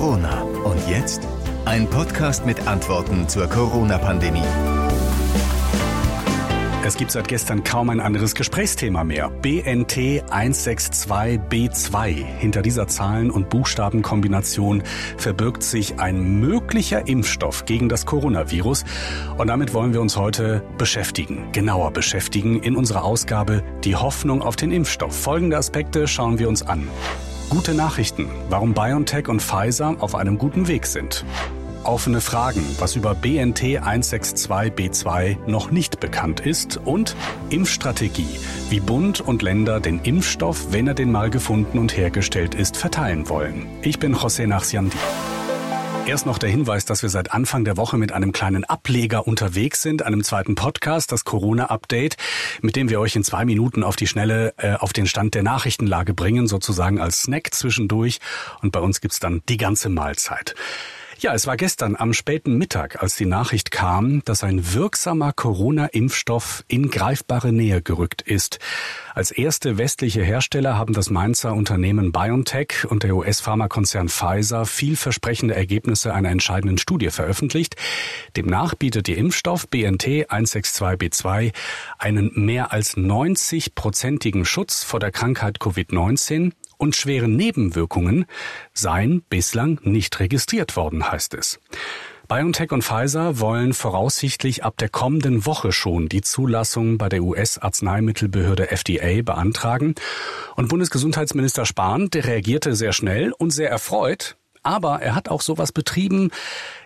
Corona. Und jetzt ein Podcast mit Antworten zur Corona-Pandemie. Es gibt seit gestern kaum ein anderes Gesprächsthema mehr. BNT 162b2. Hinter dieser Zahlen- und Buchstabenkombination verbirgt sich ein möglicher Impfstoff gegen das Coronavirus. Und damit wollen wir uns heute beschäftigen, genauer beschäftigen in unserer Ausgabe Die Hoffnung auf den Impfstoff. Folgende Aspekte schauen wir uns an. Gute Nachrichten, warum BioNTech und Pfizer auf einem guten Weg sind. Offene Fragen, was über BNT 162b2 noch nicht bekannt ist und Impfstrategie, wie Bund und Länder den Impfstoff, wenn er denn mal gefunden und hergestellt ist, verteilen wollen. Ich bin José Nachsiandi. Erst noch der Hinweis, dass wir seit Anfang der Woche mit einem kleinen Ableger unterwegs sind, einem zweiten Podcast, das Corona-Update, mit dem wir euch in zwei Minuten auf die Schnelle äh, auf den Stand der Nachrichtenlage bringen, sozusagen als Snack zwischendurch. Und bei uns gibt's dann die ganze Mahlzeit. Ja, es war gestern am späten Mittag, als die Nachricht kam, dass ein wirksamer Corona-Impfstoff in greifbare Nähe gerückt ist. Als erste westliche Hersteller haben das Mainzer Unternehmen BioNTech und der US-Pharmakonzern Pfizer vielversprechende Ergebnisse einer entscheidenden Studie veröffentlicht. Demnach bietet der Impfstoff BNT 162b2 einen mehr als 90-prozentigen Schutz vor der Krankheit Covid-19 und schwere Nebenwirkungen seien bislang nicht registriert worden, heißt es. BioNTech und Pfizer wollen voraussichtlich ab der kommenden Woche schon die Zulassung bei der US-Arzneimittelbehörde FDA beantragen. Und Bundesgesundheitsminister Spahn, der reagierte sehr schnell und sehr erfreut. Aber er hat auch sowas betrieben,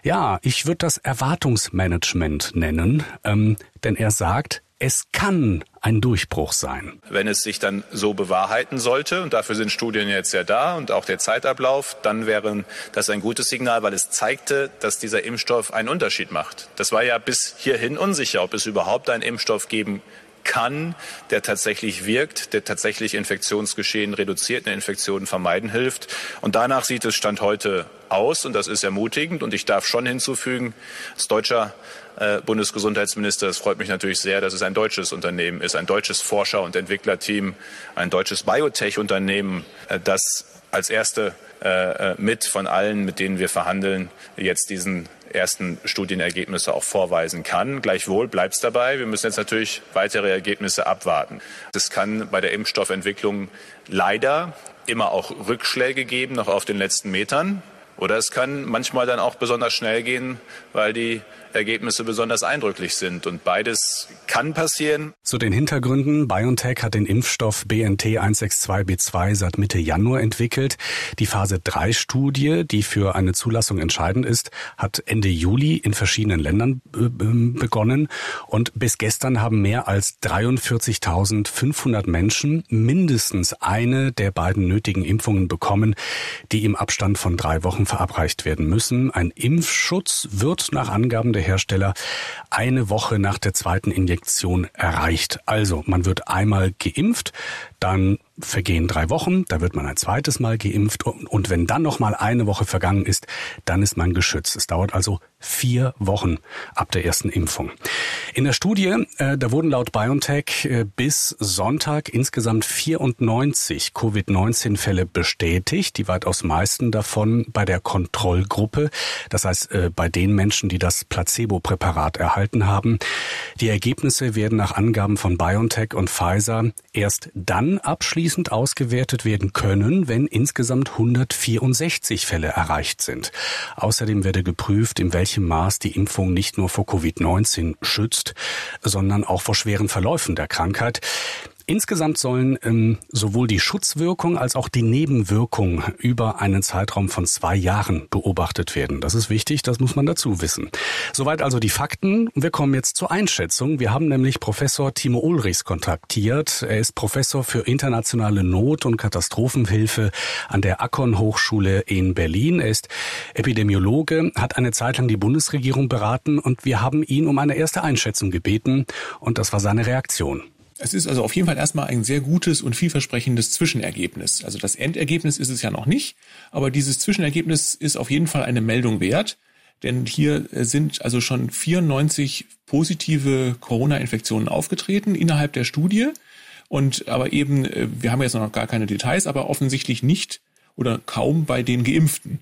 ja, ich würde das Erwartungsmanagement nennen, ähm, denn er sagt, es kann ein Durchbruch sein. Wenn es sich dann so bewahrheiten sollte, und dafür sind Studien jetzt ja da und auch der Zeitablauf, dann wäre das ein gutes Signal, weil es zeigte, dass dieser Impfstoff einen Unterschied macht. Das war ja bis hierhin unsicher, ob es überhaupt einen Impfstoff geben kann, der tatsächlich wirkt, der tatsächlich Infektionsgeschehen reduziert, eine Infektion vermeiden hilft. Und danach sieht es Stand heute aus und das ist ermutigend. Und ich darf schon hinzufügen, als deutscher äh, Bundesgesundheitsminister. Es freut mich natürlich sehr, dass es ein deutsches Unternehmen ist, ein deutsches Forscher- und Entwicklerteam, ein deutsches Biotech-Unternehmen, äh, das als erste äh, mit von allen, mit denen wir verhandeln, jetzt diesen ersten Studienergebnisse auch vorweisen kann. Gleichwohl bleibt es dabei. Wir müssen jetzt natürlich weitere Ergebnisse abwarten. Es kann bei der Impfstoffentwicklung leider immer auch Rückschläge geben, noch auf den letzten Metern. Oder es kann manchmal dann auch besonders schnell gehen, weil die Ergebnisse besonders eindrücklich sind. Und beides kann passieren. Zu den Hintergründen. BioNTech hat den Impfstoff BNT 162b2 seit Mitte Januar entwickelt. Die Phase 3 Studie, die für eine Zulassung entscheidend ist, hat Ende Juli in verschiedenen Ländern äh, ähm, begonnen. Und bis gestern haben mehr als 43.500 Menschen mindestens eine der beiden nötigen Impfungen bekommen, die im Abstand von drei Wochen verabreicht werden müssen. Ein Impfschutz wird nach Angaben der Hersteller eine Woche nach der zweiten Injektion erreicht. Also man wird einmal geimpft, dann vergehen drei Wochen, da wird man ein zweites Mal geimpft und wenn dann noch mal eine Woche vergangen ist, dann ist man geschützt. Es dauert also vier Wochen ab der ersten Impfung. In der Studie, äh, da wurden laut BioNTech äh, bis Sonntag insgesamt 94 Covid-19-Fälle bestätigt, die weitaus meisten davon bei der Kontrollgruppe, das heißt äh, bei den Menschen, die das Placebo-Präparat erhalten haben. Die Ergebnisse werden nach Angaben von BioNTech und Pfizer erst dann abschließend ausgewertet werden können, wenn insgesamt 164 Fälle erreicht sind. Außerdem werde geprüft, in welchem welchem Maß die Impfung nicht nur vor Covid-19 schützt, sondern auch vor schweren Verläufen der Krankheit. Insgesamt sollen ähm, sowohl die Schutzwirkung als auch die Nebenwirkung über einen Zeitraum von zwei Jahren beobachtet werden. Das ist wichtig, das muss man dazu wissen. Soweit also die Fakten. Wir kommen jetzt zur Einschätzung. Wir haben nämlich Professor Timo Ulrichs kontaktiert. Er ist Professor für internationale Not- und Katastrophenhilfe an der Akkon Hochschule in Berlin. Er ist Epidemiologe, hat eine Zeit lang die Bundesregierung beraten und wir haben ihn um eine erste Einschätzung gebeten und das war seine Reaktion. Es ist also auf jeden Fall erstmal ein sehr gutes und vielversprechendes Zwischenergebnis. Also das Endergebnis ist es ja noch nicht, aber dieses Zwischenergebnis ist auf jeden Fall eine Meldung wert, denn hier sind also schon 94 positive Corona-Infektionen aufgetreten innerhalb der Studie und aber eben, äh, wir haben jetzt noch gar keine Details, aber offensichtlich nicht oder kaum bei den Geimpften.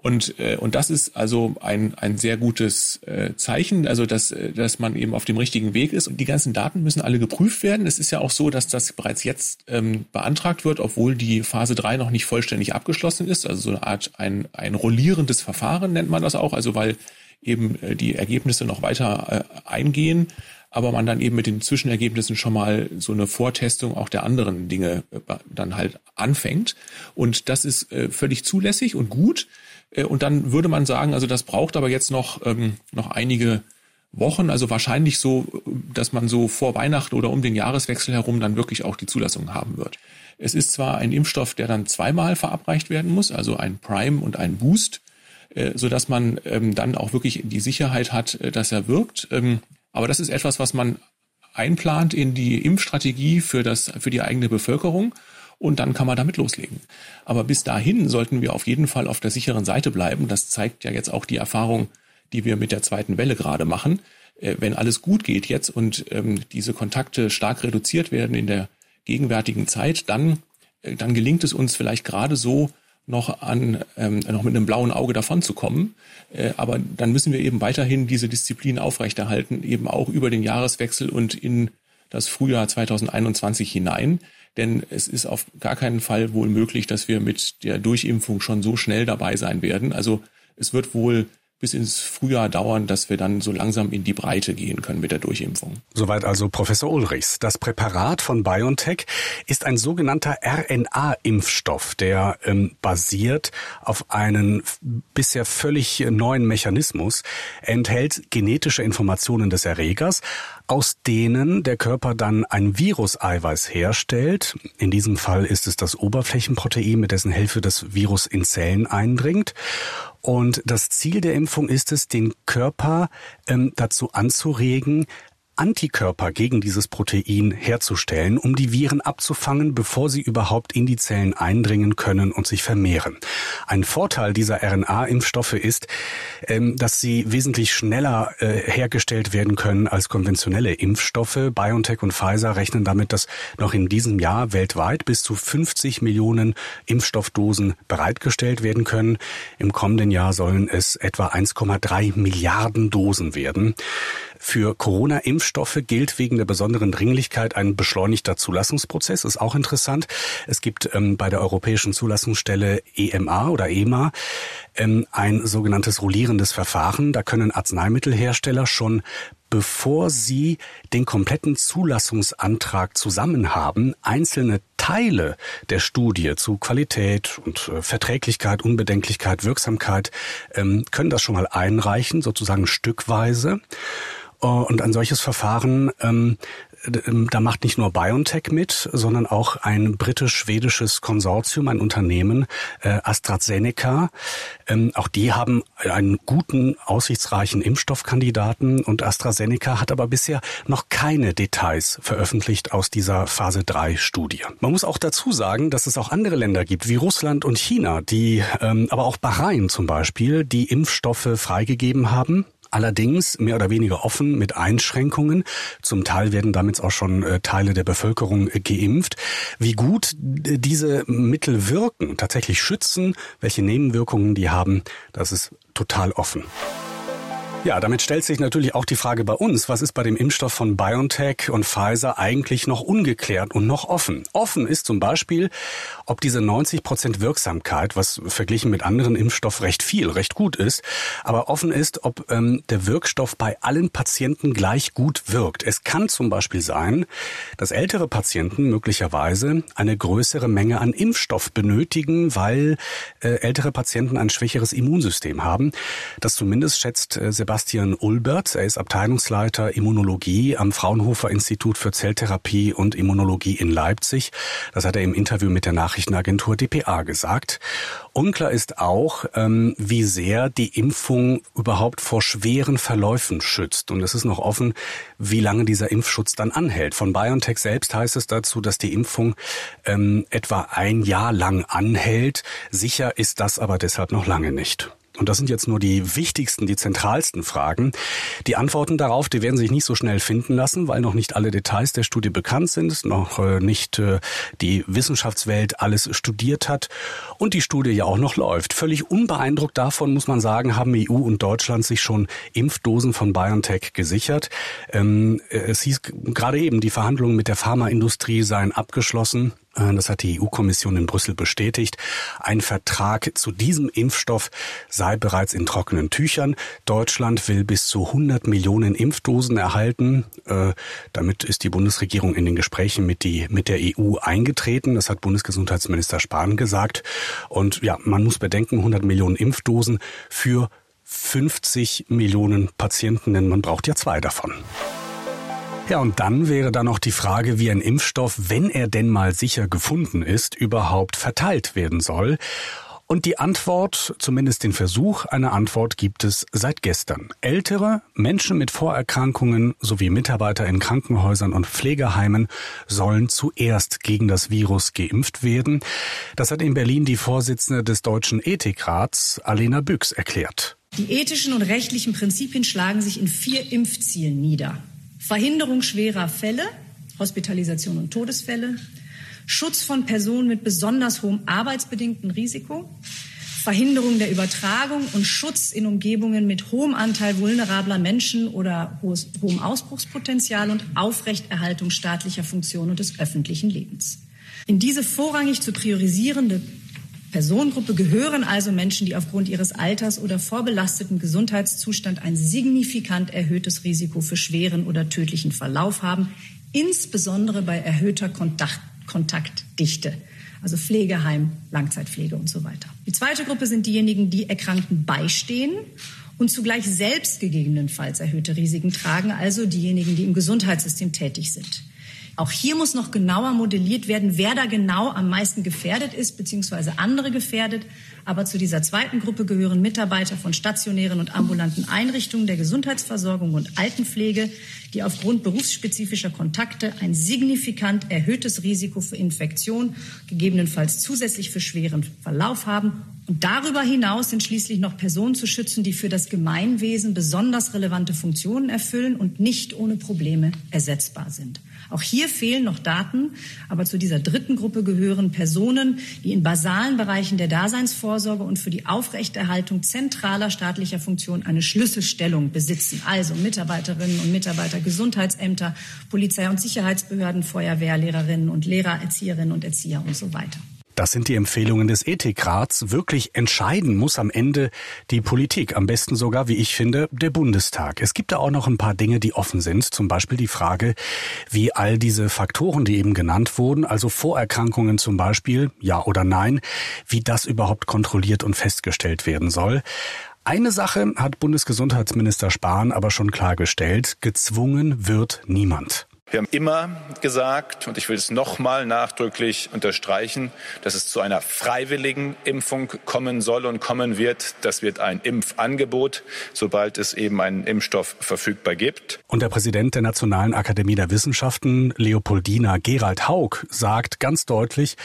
Und, äh, und das ist also ein, ein sehr gutes äh, Zeichen, also dass, äh, dass man eben auf dem richtigen Weg ist. Und die ganzen Daten müssen alle geprüft werden. Es ist ja auch so, dass das bereits jetzt ähm, beantragt wird, obwohl die Phase 3 noch nicht vollständig abgeschlossen ist. Also so eine Art ein, ein rollierendes Verfahren nennt man das auch, also weil eben äh, die Ergebnisse noch weiter äh, eingehen aber man dann eben mit den Zwischenergebnissen schon mal so eine Vortestung auch der anderen Dinge äh, dann halt anfängt. Und das ist äh, völlig zulässig und gut. Äh, und dann würde man sagen, also das braucht aber jetzt noch, ähm, noch einige Wochen, also wahrscheinlich so, dass man so vor Weihnachten oder um den Jahreswechsel herum dann wirklich auch die Zulassung haben wird. Es ist zwar ein Impfstoff, der dann zweimal verabreicht werden muss, also ein Prime und ein Boost, so dass man ähm, dann auch wirklich die Sicherheit hat, dass er wirkt. Ähm, aber das ist etwas, was man einplant in die Impfstrategie für das, für die eigene Bevölkerung und dann kann man damit loslegen. Aber bis dahin sollten wir auf jeden Fall auf der sicheren Seite bleiben. Das zeigt ja jetzt auch die Erfahrung, die wir mit der zweiten Welle gerade machen. Äh, wenn alles gut geht jetzt und ähm, diese Kontakte stark reduziert werden in der gegenwärtigen Zeit, dann, äh, dann gelingt es uns vielleicht gerade so, noch an ähm, noch mit einem blauen Auge davon zu kommen. Äh, aber dann müssen wir eben weiterhin diese Disziplin aufrechterhalten, eben auch über den Jahreswechsel und in das Frühjahr 2021 hinein. Denn es ist auf gar keinen Fall wohl möglich, dass wir mit der Durchimpfung schon so schnell dabei sein werden. Also es wird wohl bis ins Frühjahr dauern, dass wir dann so langsam in die Breite gehen können mit der Durchimpfung. Soweit also Professor Ulrichs. Das Präparat von BioNTech ist ein sogenannter RNA-Impfstoff, der ähm, basiert auf einen bisher völlig neuen Mechanismus, enthält genetische Informationen des Erregers, aus denen der Körper dann ein Viruseiweiß herstellt. In diesem Fall ist es das Oberflächenprotein, mit dessen Hilfe das Virus in Zellen eindringt. Und das Ziel der Impfung ist es, den Körper ähm, dazu anzuregen, Antikörper gegen dieses Protein herzustellen, um die Viren abzufangen, bevor sie überhaupt in die Zellen eindringen können und sich vermehren. Ein Vorteil dieser RNA-Impfstoffe ist, ähm, dass sie wesentlich schneller äh, hergestellt werden können als konventionelle Impfstoffe. BioNTech und Pfizer rechnen damit, dass noch in diesem Jahr weltweit bis zu 50 Millionen Impfstoffdosen bereitgestellt werden können. Im kommenden Jahr sollen es etwa 1,3 Milliarden Dosen werden. Für Corona-Impfstoffe gilt wegen der besonderen Dringlichkeit ein beschleunigter Zulassungsprozess. Ist auch interessant. Es gibt ähm, bei der Europäischen Zulassungsstelle EMA oder EMA ähm, ein sogenanntes rollierendes Verfahren. Da können Arzneimittelhersteller schon bevor sie den kompletten Zulassungsantrag zusammen haben, einzelne Teile der Studie zu Qualität und äh, Verträglichkeit, Unbedenklichkeit, Wirksamkeit, ähm, können das schon mal einreichen, sozusagen stückweise. Äh, und ein solches Verfahren, ähm, da macht nicht nur BioNTech mit, sondern auch ein britisch-schwedisches Konsortium, ein Unternehmen, äh, AstraZeneca. Ähm, auch die haben einen guten, aussichtsreichen Impfstoffkandidaten und AstraZeneca hat aber bisher noch keine Details veröffentlicht aus dieser Phase 3 Studie. Man muss auch dazu sagen, dass es auch andere Länder gibt, wie Russland und China, die, ähm, aber auch Bahrain zum Beispiel, die Impfstoffe freigegeben haben Allerdings mehr oder weniger offen mit Einschränkungen. Zum Teil werden damit auch schon äh, Teile der Bevölkerung äh, geimpft. Wie gut äh, diese Mittel wirken, tatsächlich schützen, welche Nebenwirkungen die haben, das ist total offen. Ja, damit stellt sich natürlich auch die Frage bei uns, was ist bei dem Impfstoff von BioNTech und Pfizer eigentlich noch ungeklärt und noch offen? Offen ist zum Beispiel, ob diese 90 Prozent Wirksamkeit, was verglichen mit anderen Impfstoffen recht viel, recht gut ist, aber offen ist, ob ähm, der Wirkstoff bei allen Patienten gleich gut wirkt. Es kann zum Beispiel sein, dass ältere Patienten möglicherweise eine größere Menge an Impfstoff benötigen, weil äh, ältere Patienten ein schwächeres Immunsystem haben. Das zumindest schätzt äh, Sebastian Ulbert. Er ist Abteilungsleiter Immunologie am Fraunhofer Institut für Zelltherapie und Immunologie in Leipzig. Das hat er im Interview mit der Nachrichtenagentur dpa gesagt. Unklar ist auch, ähm, wie sehr die Impfung überhaupt vor schweren Verläufen schützt. Und es ist noch offen, wie lange dieser Impfschutz dann anhält. Von BioNTech selbst heißt es dazu, dass die Impfung ähm, etwa ein Jahr lang anhält. Sicher ist das aber deshalb noch lange nicht. Und das sind jetzt nur die wichtigsten, die zentralsten Fragen. Die Antworten darauf, die werden sich nicht so schnell finden lassen, weil noch nicht alle Details der Studie bekannt sind, noch äh, nicht äh, die Wissenschaftswelt alles studiert hat und die Studie ja auch noch läuft. Völlig unbeeindruckt davon, muss man sagen, haben EU und Deutschland sich schon Impfdosen von BioNTech gesichert. Ähm, es hieß gerade eben, die Verhandlungen mit der Pharmaindustrie seien abgeschlossen. Äh, das hat die EU-Kommission in Brüssel bestätigt. Ein Vertrag zu diesem Impfstoff sei bereits in trockenen Tüchern. Deutschland will bis zu 100 Millionen Impfdosen erhalten. Äh, damit ist die Bundesregierung in den Gesprächen mit, die, mit der EU eingetreten. Das hat Bundesgesundheitsminister Spahn gesagt. Und ja, man muss bedenken, 100 Millionen Impfdosen für 50 Millionen Patienten, denn man braucht ja zwei davon. Ja, und dann wäre da noch die Frage, wie ein Impfstoff, wenn er denn mal sicher gefunden ist, überhaupt verteilt werden soll. Und die Antwort, zumindest den Versuch einer Antwort, gibt es seit gestern. Ältere, Menschen mit Vorerkrankungen sowie Mitarbeiter in Krankenhäusern und Pflegeheimen sollen zuerst gegen das Virus geimpft werden. Das hat in Berlin die Vorsitzende des Deutschen Ethikrats, Alena Büchs, erklärt. Die ethischen und rechtlichen Prinzipien schlagen sich in vier Impfzielen nieder. Verhinderung schwerer Fälle, Hospitalisation und Todesfälle, Schutz von Personen mit besonders hohem arbeitsbedingten Risiko, Verhinderung der Übertragung und Schutz in Umgebungen mit hohem Anteil vulnerabler Menschen oder hohem Ausbruchspotenzial und Aufrechterhaltung staatlicher Funktionen und des öffentlichen Lebens. In diese vorrangig zu priorisierende Personengruppe gehören also Menschen, die aufgrund ihres Alters oder vorbelasteten Gesundheitszustand ein signifikant erhöhtes Risiko für schweren oder tödlichen Verlauf haben, insbesondere bei erhöhter Kontakt Kontaktdichte, also Pflegeheim, Langzeitpflege und so weiter. Die zweite Gruppe sind diejenigen, die Erkrankten beistehen und zugleich selbst gegebenenfalls erhöhte Risiken tragen, also diejenigen, die im Gesundheitssystem tätig sind. Auch hier muss noch genauer modelliert werden, wer da genau am meisten gefährdet ist, beziehungsweise andere gefährdet. Aber zu dieser zweiten Gruppe gehören Mitarbeiter von stationären und ambulanten Einrichtungen der Gesundheitsversorgung und Altenpflege, die aufgrund berufsspezifischer Kontakte ein signifikant erhöhtes Risiko für Infektion, gegebenenfalls zusätzlich für schweren Verlauf haben. Und darüber hinaus sind schließlich noch Personen zu schützen, die für das Gemeinwesen besonders relevante Funktionen erfüllen und nicht ohne Probleme ersetzbar sind. Auch hier fehlen noch Daten, aber zu dieser dritten Gruppe gehören Personen, die in basalen Bereichen der Daseinsvorsorge und für die Aufrechterhaltung zentraler staatlicher Funktionen eine Schlüsselstellung besitzen, also Mitarbeiterinnen und Mitarbeiter Gesundheitsämter, Polizei- und Sicherheitsbehörden, Feuerwehr, Lehrerinnen und Lehrer, Erzieherinnen und Erzieher und so weiter. Das sind die Empfehlungen des Ethikrats. Wirklich entscheiden muss am Ende die Politik. Am besten sogar, wie ich finde, der Bundestag. Es gibt da auch noch ein paar Dinge, die offen sind. Zum Beispiel die Frage, wie all diese Faktoren, die eben genannt wurden, also Vorerkrankungen zum Beispiel, ja oder nein, wie das überhaupt kontrolliert und festgestellt werden soll. Eine Sache hat Bundesgesundheitsminister Spahn aber schon klargestellt. Gezwungen wird niemand. Wir haben immer gesagt, und ich will es nochmal nachdrücklich unterstreichen, dass es zu einer freiwilligen Impfung kommen soll und kommen wird. Das wird ein Impfangebot, sobald es eben einen Impfstoff verfügbar gibt. Und der Präsident der Nationalen Akademie der Wissenschaften, Leopoldina Gerald Haug, sagt ganz deutlich,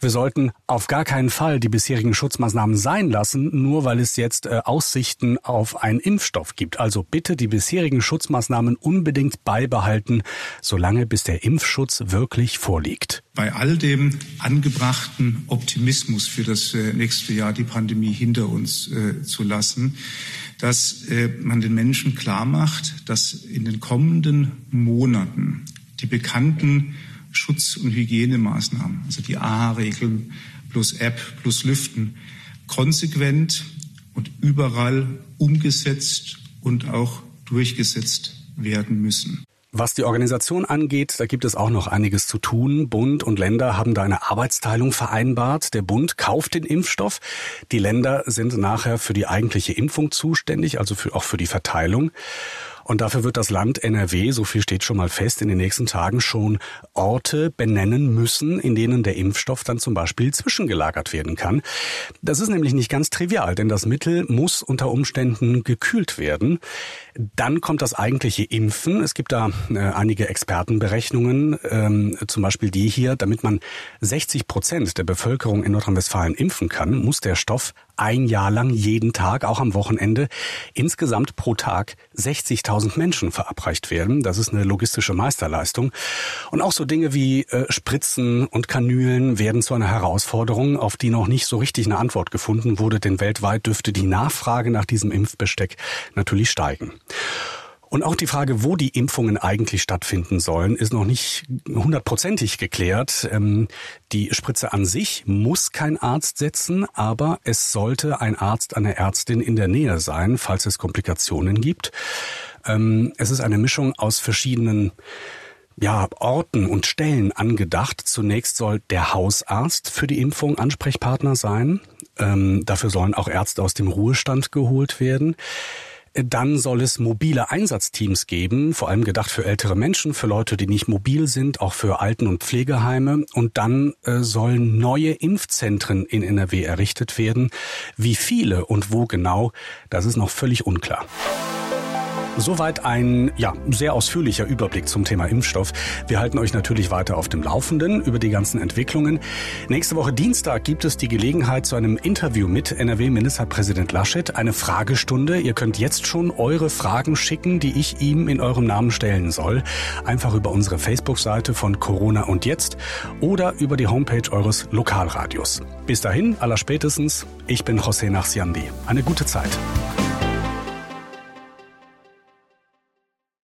wir sollten auf gar keinen Fall die bisherigen Schutzmaßnahmen sein lassen, nur weil es jetzt äh, Aussichten auf einen Impfstoff gibt. Also bitte die bisherigen Schutzmaßnahmen unbedingt beibehalten solange bis der Impfschutz wirklich vorliegt. Bei all dem angebrachten Optimismus für das äh, nächste Jahr, die Pandemie hinter uns äh, zu lassen, dass äh, man den Menschen klar macht, dass in den kommenden Monaten die bekannten Schutz- und Hygienemaßnahmen, also die AHA-Regeln plus App plus Lüften, konsequent und überall umgesetzt und auch durchgesetzt werden müssen. Was die Organisation angeht, da gibt es auch noch einiges zu tun. Bund und Länder haben da eine Arbeitsteilung vereinbart. Der Bund kauft den Impfstoff. Die Länder sind nachher für die eigentliche Impfung zuständig, also für, auch für die Verteilung. Und dafür wird das Land NRW, so viel steht schon mal fest, in den nächsten Tagen schon Orte benennen müssen, in denen der Impfstoff dann zum Beispiel zwischengelagert werden kann. Das ist nämlich nicht ganz trivial, denn das Mittel muss unter Umständen gekühlt werden. Dann kommt das eigentliche Impfen. Es gibt da äh, einige Expertenberechnungen, ähm, zum Beispiel die hier, damit man 60 Prozent der Bevölkerung in Nordrhein-Westfalen impfen kann, muss der Stoff ein Jahr lang jeden Tag, auch am Wochenende, insgesamt pro Tag 60.000 Menschen verabreicht werden. Das ist eine logistische Meisterleistung. Und auch so Dinge wie äh, Spritzen und Kanülen werden zu einer Herausforderung, auf die noch nicht so richtig eine Antwort gefunden wurde, denn weltweit dürfte die Nachfrage nach diesem Impfbesteck natürlich steigen. Und auch die Frage, wo die Impfungen eigentlich stattfinden sollen, ist noch nicht hundertprozentig geklärt. Ähm, die Spritze an sich muss kein Arzt setzen, aber es sollte ein Arzt, eine Ärztin in der Nähe sein, falls es Komplikationen gibt. Ähm, es ist eine Mischung aus verschiedenen ja, Orten und Stellen angedacht. Zunächst soll der Hausarzt für die Impfung Ansprechpartner sein. Ähm, dafür sollen auch Ärzte aus dem Ruhestand geholt werden. Dann soll es mobile Einsatzteams geben, vor allem gedacht für ältere Menschen, für Leute, die nicht mobil sind, auch für Alten- und Pflegeheime. Und dann äh, sollen neue Impfzentren in NRW errichtet werden. Wie viele und wo genau, das ist noch völlig unklar. Soweit ein ja, sehr ausführlicher Überblick zum Thema Impfstoff. Wir halten euch natürlich weiter auf dem Laufenden über die ganzen Entwicklungen. Nächste Woche Dienstag gibt es die Gelegenheit zu einem Interview mit NRW-Ministerpräsident Laschet. Eine Fragestunde. Ihr könnt jetzt schon eure Fragen schicken, die ich ihm in eurem Namen stellen soll. Einfach über unsere Facebook-Seite von Corona und Jetzt oder über die Homepage eures Lokalradios. Bis dahin, allerspätestens, ich bin José Nachsiandi. Eine gute Zeit.